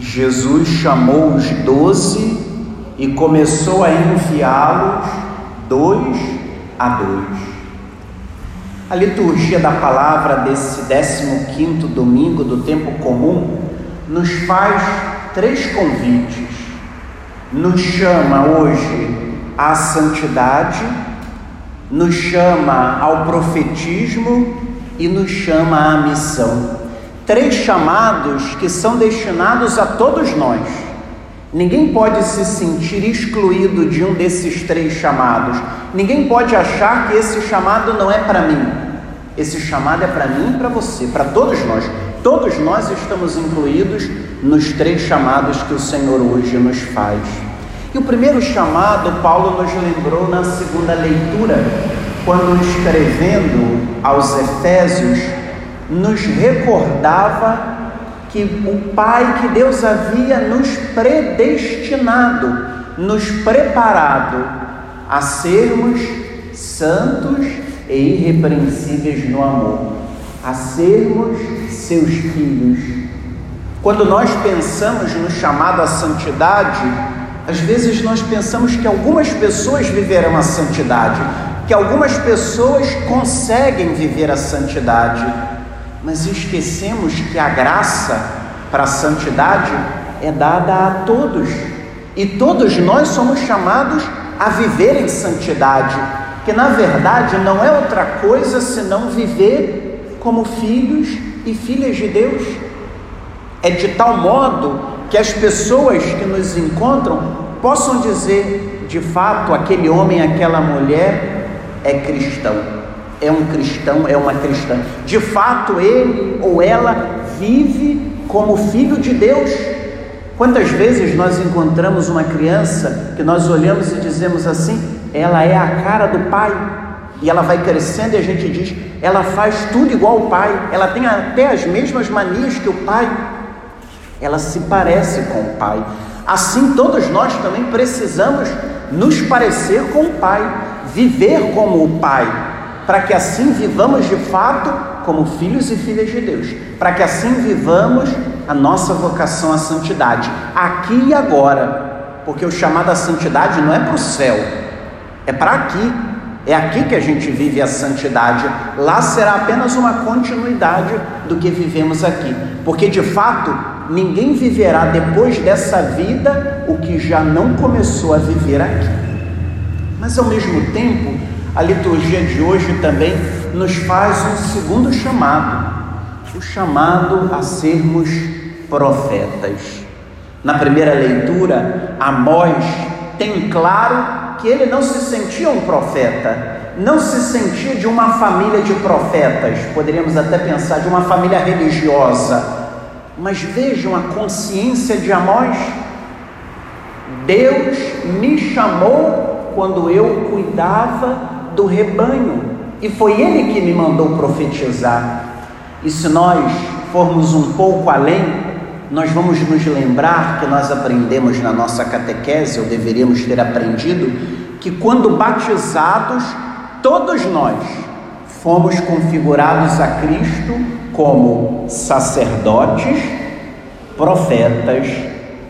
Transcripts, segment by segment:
Jesus chamou os doze e começou a enviá-los dois a dois. A liturgia da palavra desse 15 domingo do tempo comum nos faz três convites. Nos chama hoje à santidade, nos chama ao profetismo e nos chama à missão. Três chamados que são destinados a todos nós. Ninguém pode se sentir excluído de um desses três chamados. Ninguém pode achar que esse chamado não é para mim. Esse chamado é para mim e para você, para todos nós. Todos nós estamos incluídos nos três chamados que o Senhor hoje nos faz. E o primeiro chamado, Paulo nos lembrou na segunda leitura, quando escrevendo aos Efésios, nos recordava que o Pai, que Deus havia nos predestinado, nos preparado a sermos santos e irrepreensíveis no amor, a sermos seus filhos. Quando nós pensamos no chamado à santidade, às vezes nós pensamos que algumas pessoas viverão a santidade, que algumas pessoas conseguem viver a santidade, mas esquecemos que a graça para a santidade é dada a todos, e todos nós somos chamados a viver em santidade, que na verdade não é outra coisa senão viver como filhos e filhas de Deus. É de tal modo que as pessoas que nos encontram possam dizer, de fato, aquele homem, aquela mulher é cristão, é um cristão, é uma cristã. De fato, ele ou ela vive como filho de Deus. Quantas vezes nós encontramos uma criança que nós olhamos e dizemos assim, ela é a cara do pai, e ela vai crescendo e a gente diz, ela faz tudo igual o pai, ela tem até as mesmas manias que o pai, ela se parece com o pai. Assim, todos nós também precisamos nos parecer com o Pai, viver como o Pai, para que assim vivamos de fato como filhos e filhas de Deus, para que assim vivamos a nossa vocação à santidade, aqui e agora, porque o chamado à santidade não é para o céu, é para aqui, é aqui que a gente vive a santidade. Lá será apenas uma continuidade do que vivemos aqui. Porque de fato, ninguém viverá depois dessa vida o que já não começou a viver aqui. Mas ao mesmo tempo, a liturgia de hoje também nos faz um segundo chamado, o chamado a sermos profetas. Na primeira leitura, Amós tem claro que ele não se sentia um profeta, não se sentia de uma família de profetas, poderíamos até pensar de uma família religiosa, mas vejam a consciência de Amós. Deus me chamou quando eu cuidava do rebanho, e foi Ele que me mandou profetizar. E se nós formos um pouco além, nós vamos nos lembrar que nós aprendemos na nossa catequese, ou deveríamos ter aprendido, que quando batizados, todos nós fomos configurados a Cristo como sacerdotes, profetas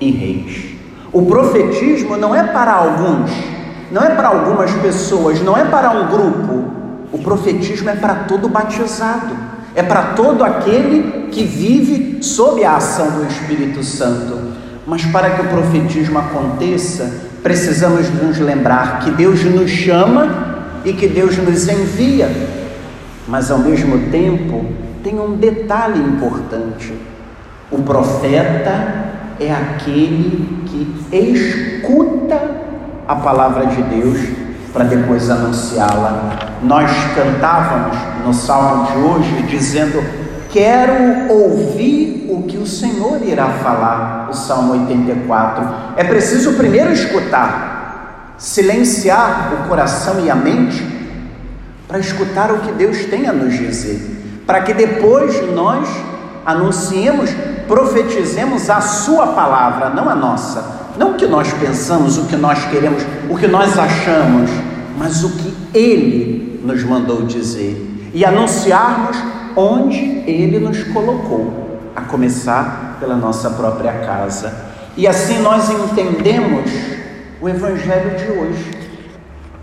e reis. O profetismo não é para alguns, não é para algumas pessoas, não é para um grupo. O profetismo é para todo batizado, é para todo aquele que vive sob a ação do Espírito Santo. Mas para que o profetismo aconteça, precisamos nos lembrar que Deus nos chama e que Deus nos envia, mas ao mesmo tempo tem um detalhe importante: o profeta é aquele que escuta a palavra de Deus para depois anunciá-la. Nós cantávamos no salmo de hoje dizendo: Quero ouvir o que o Senhor irá falar, o Salmo 84. É preciso primeiro escutar, silenciar o coração e a mente para escutar o que Deus tem a nos dizer para que depois nós anunciemos, profetizemos a Sua palavra, não a nossa. Não o que nós pensamos, o que nós queremos, o que nós achamos, mas o que Ele nos mandou dizer e anunciarmos onde Ele nos colocou, a começar pela nossa própria casa. E assim nós entendemos o Evangelho de hoje.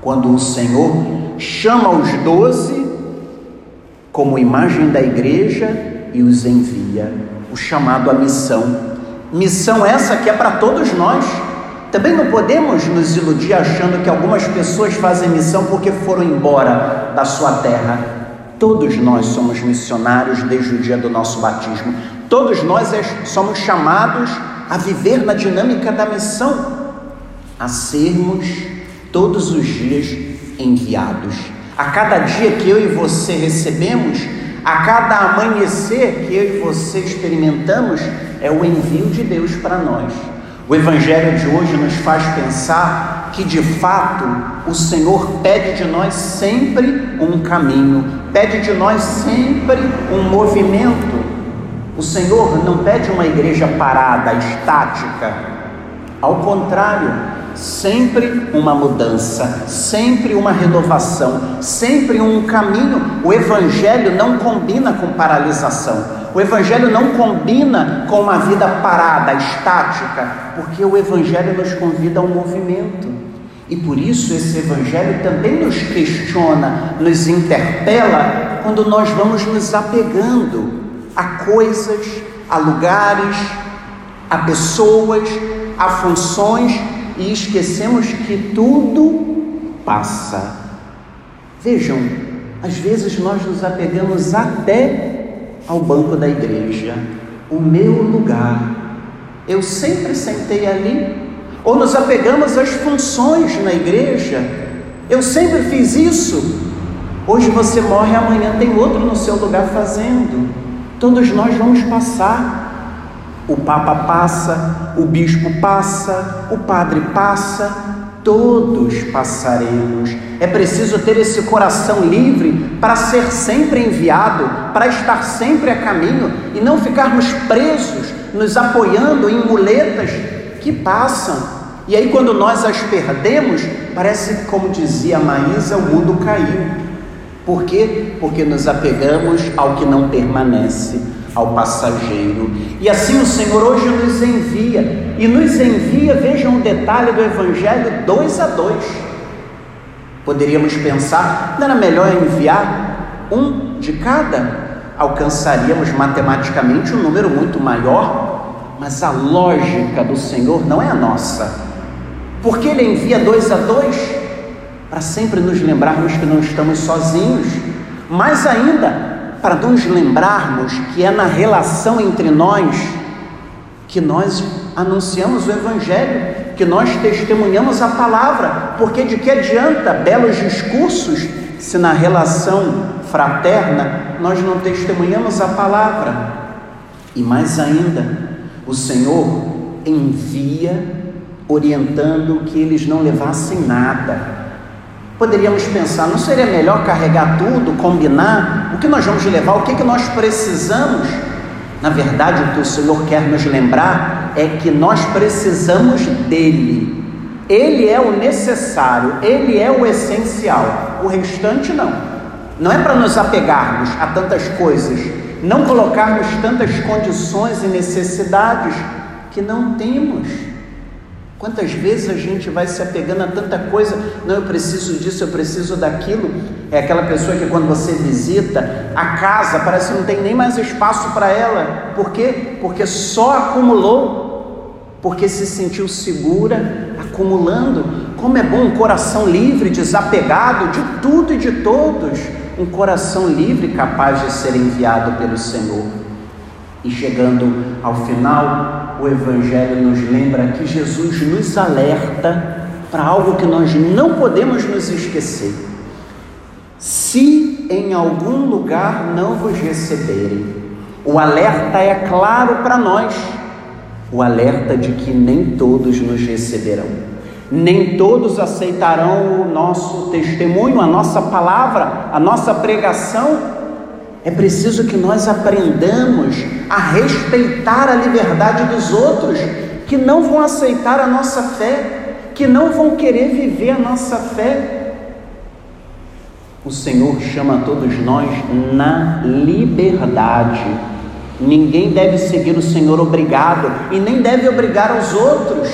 Quando o Senhor chama os doze como imagem da igreja e os envia, o chamado à missão. Missão essa que é para todos nós. Também não podemos nos iludir achando que algumas pessoas fazem missão porque foram embora da sua terra. Todos nós somos missionários desde o dia do nosso batismo. Todos nós somos chamados a viver na dinâmica da missão, a sermos todos os dias enviados. A cada dia que eu e você recebemos, a cada amanhecer que eu e você experimentamos, é o envio de Deus para nós. O Evangelho de hoje nos faz pensar que de fato o Senhor pede de nós sempre um caminho, pede de nós sempre um movimento. O Senhor não pede uma igreja parada, estática. Ao contrário, sempre uma mudança, sempre uma renovação, sempre um caminho. O Evangelho não combina com paralisação, o Evangelho não combina com uma vida parada, estática, porque o Evangelho nos convida a um movimento. E por isso esse Evangelho também nos questiona, nos interpela, quando nós vamos nos apegando a coisas, a lugares, a pessoas, a funções e esquecemos que tudo passa. Vejam, às vezes nós nos apegamos até ao banco da igreja, o meu lugar. Eu sempre sentei ali. Ou nos apegamos às funções na igreja. Eu sempre fiz isso. Hoje você morre, amanhã tem outro no seu lugar fazendo. Todos nós vamos passar. O Papa passa, o Bispo passa, o Padre passa, todos passaremos. É preciso ter esse coração livre para ser sempre enviado, para estar sempre a caminho e não ficarmos presos, nos apoiando em muletas que passam. E aí, quando nós as perdemos, parece como dizia Maísa: o mundo caiu. Por quê? Porque nos apegamos ao que não permanece, ao passageiro. E assim o Senhor hoje nos envia, e nos envia, vejam um detalhe do Evangelho, dois a dois. Poderíamos pensar, não era melhor enviar um de cada? Alcançaríamos matematicamente um número muito maior, mas a lógica do Senhor não é a nossa. Porque Ele envia dois a dois? para sempre nos lembrarmos que não estamos sozinhos, mas ainda para nos lembrarmos que é na relação entre nós que nós anunciamos o Evangelho, que nós testemunhamos a palavra, porque de que adianta belos discursos se na relação fraterna nós não testemunhamos a palavra? E mais ainda, o Senhor envia orientando que eles não levassem nada, Poderíamos pensar, não seria melhor carregar tudo, combinar? O que nós vamos levar? O que, que nós precisamos? Na verdade, o que o Senhor quer nos lembrar é que nós precisamos dele. Ele é o necessário, ele é o essencial. O restante não. Não é para nos apegarmos a tantas coisas, não colocarmos tantas condições e necessidades que não temos. Quantas vezes a gente vai se apegando a tanta coisa, não, eu preciso disso, eu preciso daquilo. É aquela pessoa que quando você visita a casa, parece que não tem nem mais espaço para ela. Por quê? Porque só acumulou, porque se sentiu segura, acumulando. Como é bom um coração livre, desapegado de tudo e de todos. Um coração livre capaz de ser enviado pelo Senhor. E chegando ao final, o Evangelho nos lembra que Jesus nos alerta para algo que nós não podemos nos esquecer. Se em algum lugar não vos receberem, o alerta é claro para nós, o alerta de que nem todos nos receberão, nem todos aceitarão o nosso testemunho, a nossa palavra, a nossa pregação é preciso que nós aprendamos a respeitar a liberdade dos outros que não vão aceitar a nossa fé, que não vão querer viver a nossa fé. O Senhor chama todos nós na liberdade. Ninguém deve seguir o Senhor obrigado e nem deve obrigar os outros,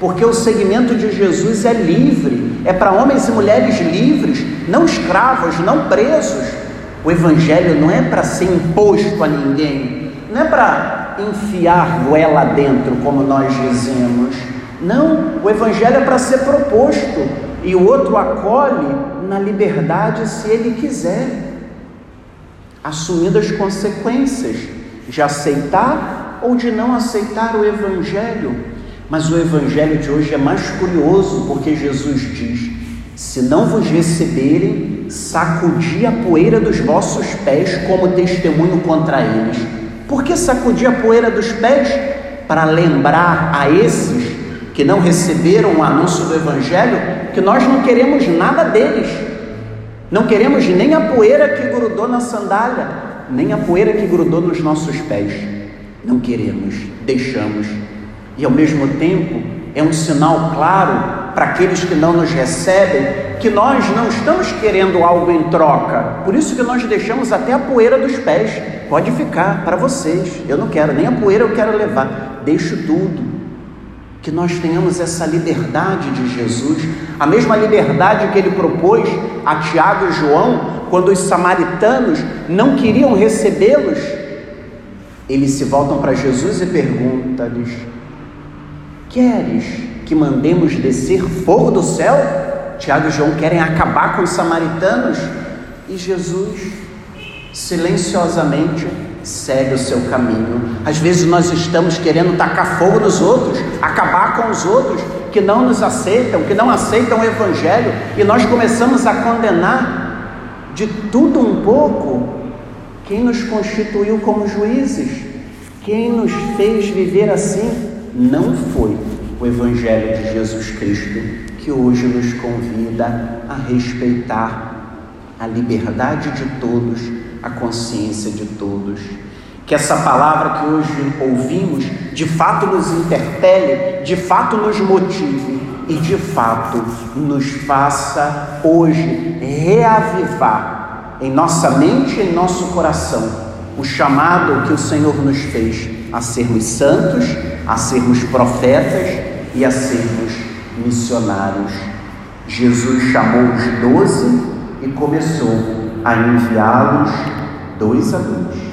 porque o seguimento de Jesus é livre, é para homens e mulheres livres, não escravos, não presos. O Evangelho não é para ser imposto a ninguém, não é para enfiar goela dentro, como nós dizemos. Não, o Evangelho é para ser proposto e o outro acolhe na liberdade se ele quiser, assumindo as consequências de aceitar ou de não aceitar o Evangelho. Mas o Evangelho de hoje é mais curioso porque Jesus diz: se não vos receberem, sacudi a poeira dos vossos pés como testemunho contra eles. Por que sacudir a poeira dos pés? Para lembrar a esses que não receberam o anúncio do Evangelho que nós não queremos nada deles. Não queremos nem a poeira que grudou na sandália, nem a poeira que grudou nos nossos pés. Não queremos, deixamos. E ao mesmo tempo é um sinal claro para aqueles que não nos recebem que nós não estamos querendo algo em troca. Por isso que nós deixamos até a poeira dos pés. Pode ficar para vocês. Eu não quero, nem a poeira eu quero levar. Deixo tudo que nós tenhamos essa liberdade de Jesus, a mesma liberdade que ele propôs a Tiago e João, quando os samaritanos não queriam recebê-los, eles se voltam para Jesus e perguntam-lhes: Queres que mandemos descer fogo do céu? Tiago e João querem acabar com os samaritanos? E Jesus silenciosamente segue o seu caminho. Às vezes nós estamos querendo tacar fogo nos outros, acabar com os outros que não nos aceitam, que não aceitam o Evangelho, e nós começamos a condenar de tudo um pouco quem nos constituiu como juízes, quem nos fez viver assim, não foi o Evangelho de Jesus Cristo que hoje nos convida a respeitar a liberdade de todos a consciência de todos. Que essa palavra que hoje ouvimos de fato nos interpele, de fato nos motive e de fato nos faça hoje reavivar em nossa mente e em nosso coração o chamado que o Senhor nos fez a sermos santos, a sermos profetas e a sermos missionários. Jesus chamou os doze e começou a enviá-los dois a dois.